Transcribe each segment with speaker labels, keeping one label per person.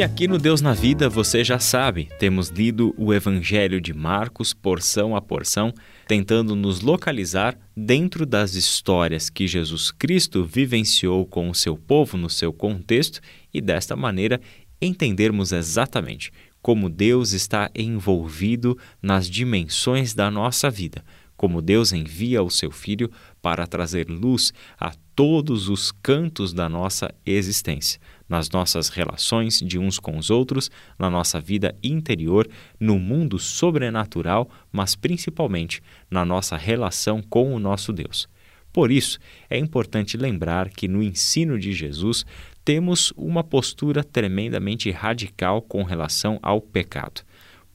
Speaker 1: E aqui no Deus na Vida, você já sabe, temos lido o Evangelho de Marcos porção a porção, tentando nos localizar dentro das histórias que Jesus Cristo vivenciou com o seu povo no seu contexto e desta maneira entendermos exatamente como Deus está envolvido nas dimensões da nossa vida, como Deus envia o seu Filho para trazer luz a todos os cantos da nossa existência nas nossas relações de uns com os outros, na nossa vida interior, no mundo sobrenatural, mas principalmente na nossa relação com o nosso Deus. Por isso, é importante lembrar que no ensino de Jesus temos uma postura tremendamente radical com relação ao pecado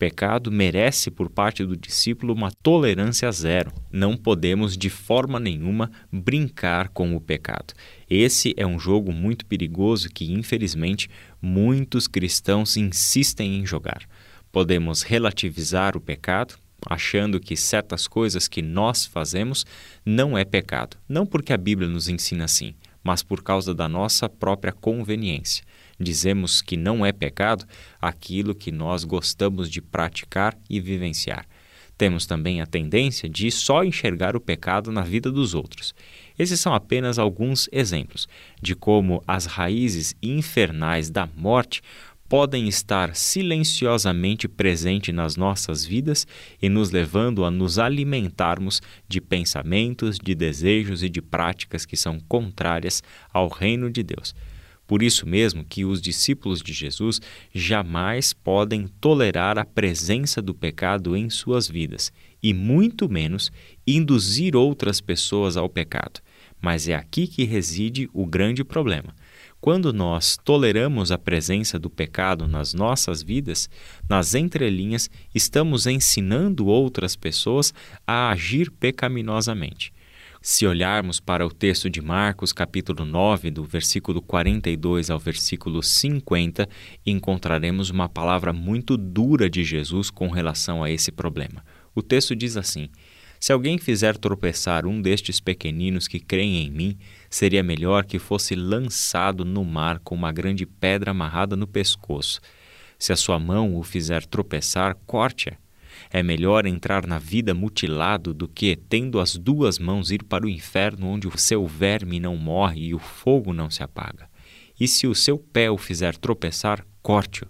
Speaker 1: pecado merece por parte do discípulo uma tolerância zero. Não podemos de forma nenhuma brincar com o pecado. Esse é um jogo muito perigoso que, infelizmente, muitos cristãos insistem em jogar. Podemos relativizar o pecado, achando que certas coisas que nós fazemos não é pecado, não porque a Bíblia nos ensina assim, mas por causa da nossa própria conveniência dizemos que não é pecado aquilo que nós gostamos de praticar e vivenciar. Temos também a tendência de só enxergar o pecado na vida dos outros. Esses são apenas alguns exemplos de como as raízes infernais da morte podem estar silenciosamente presentes nas nossas vidas e nos levando a nos alimentarmos de pensamentos, de desejos e de práticas que são contrárias ao reino de Deus. Por isso mesmo que os discípulos de Jesus jamais podem tolerar a presença do pecado em suas vidas e muito menos induzir outras pessoas ao pecado. Mas é aqui que reside o grande problema. Quando nós toleramos a presença do pecado nas nossas vidas, nas entrelinhas estamos ensinando outras pessoas a agir pecaminosamente. Se olharmos para o texto de Marcos, capítulo 9, do versículo 42 ao versículo 50, encontraremos uma palavra muito dura de Jesus com relação a esse problema. O texto diz assim: Se alguém fizer tropeçar um destes pequeninos que creem em mim, seria melhor que fosse lançado no mar com uma grande pedra amarrada no pescoço. Se a sua mão o fizer tropeçar, corte-a é melhor entrar na vida mutilado do que, tendo as duas mãos, ir para o inferno onde o seu verme não morre e o fogo não se apaga. E se o seu pé o fizer tropeçar, corte-o.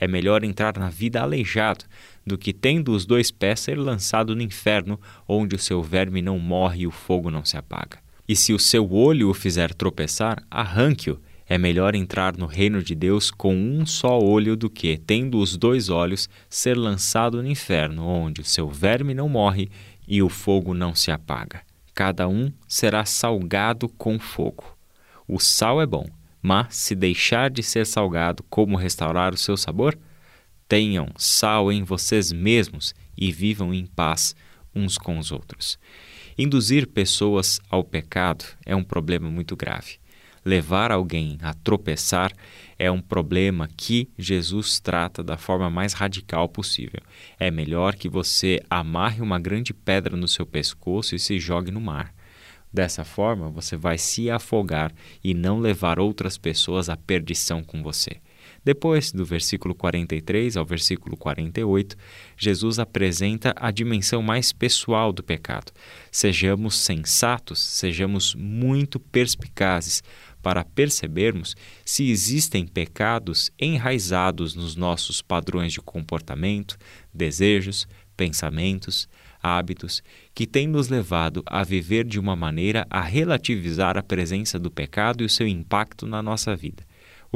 Speaker 1: É melhor entrar na vida aleijado do que, tendo os dois pés, ser lançado no inferno onde o seu verme não morre e o fogo não se apaga. E se o seu olho o fizer tropeçar, arranque-o é melhor entrar no reino de Deus com um só olho do que, tendo os dois olhos, ser lançado no inferno, onde o seu verme não morre e o fogo não se apaga. Cada um será salgado com fogo. O sal é bom, mas se deixar de ser salgado, como restaurar o seu sabor? Tenham sal em vocês mesmos e vivam em paz uns com os outros. Induzir pessoas ao pecado é um problema muito grave levar alguém a tropeçar é um problema que Jesus trata da forma mais radical possível. É melhor que você amarre uma grande pedra no seu pescoço e se jogue no mar. Dessa forma, você vai se afogar e não levar outras pessoas à perdição com você. Depois, do versículo 43 ao versículo 48, Jesus apresenta a dimensão mais pessoal do pecado. Sejamos sensatos, sejamos muito perspicazes para percebermos se existem pecados enraizados nos nossos padrões de comportamento, desejos, pensamentos, hábitos que têm nos levado a viver de uma maneira a relativizar a presença do pecado e o seu impacto na nossa vida.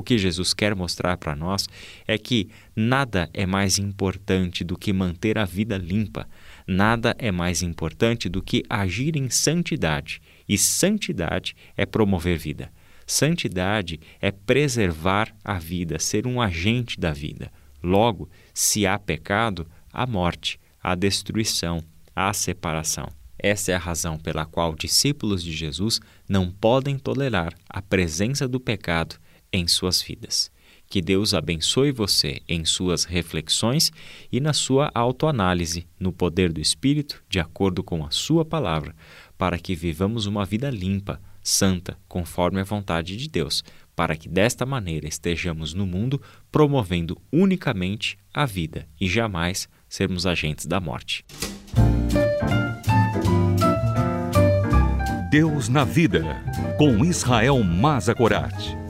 Speaker 1: O que Jesus quer mostrar para nós é que nada é mais importante do que manter a vida limpa, nada é mais importante do que agir em santidade, e santidade é promover vida. Santidade é preservar a vida, ser um agente da vida. Logo, se há pecado, há morte, há destruição, a separação. Essa é a razão pela qual discípulos de Jesus não podem tolerar a presença do pecado em suas vidas. Que Deus abençoe você em suas reflexões e na sua autoanálise, no poder do Espírito, de acordo com a Sua palavra, para que vivamos uma vida limpa, santa, conforme a vontade de Deus, para que desta maneira estejamos no mundo promovendo unicamente a vida e jamais sermos agentes da morte.
Speaker 2: Deus na Vida, com Israel Mazakorat.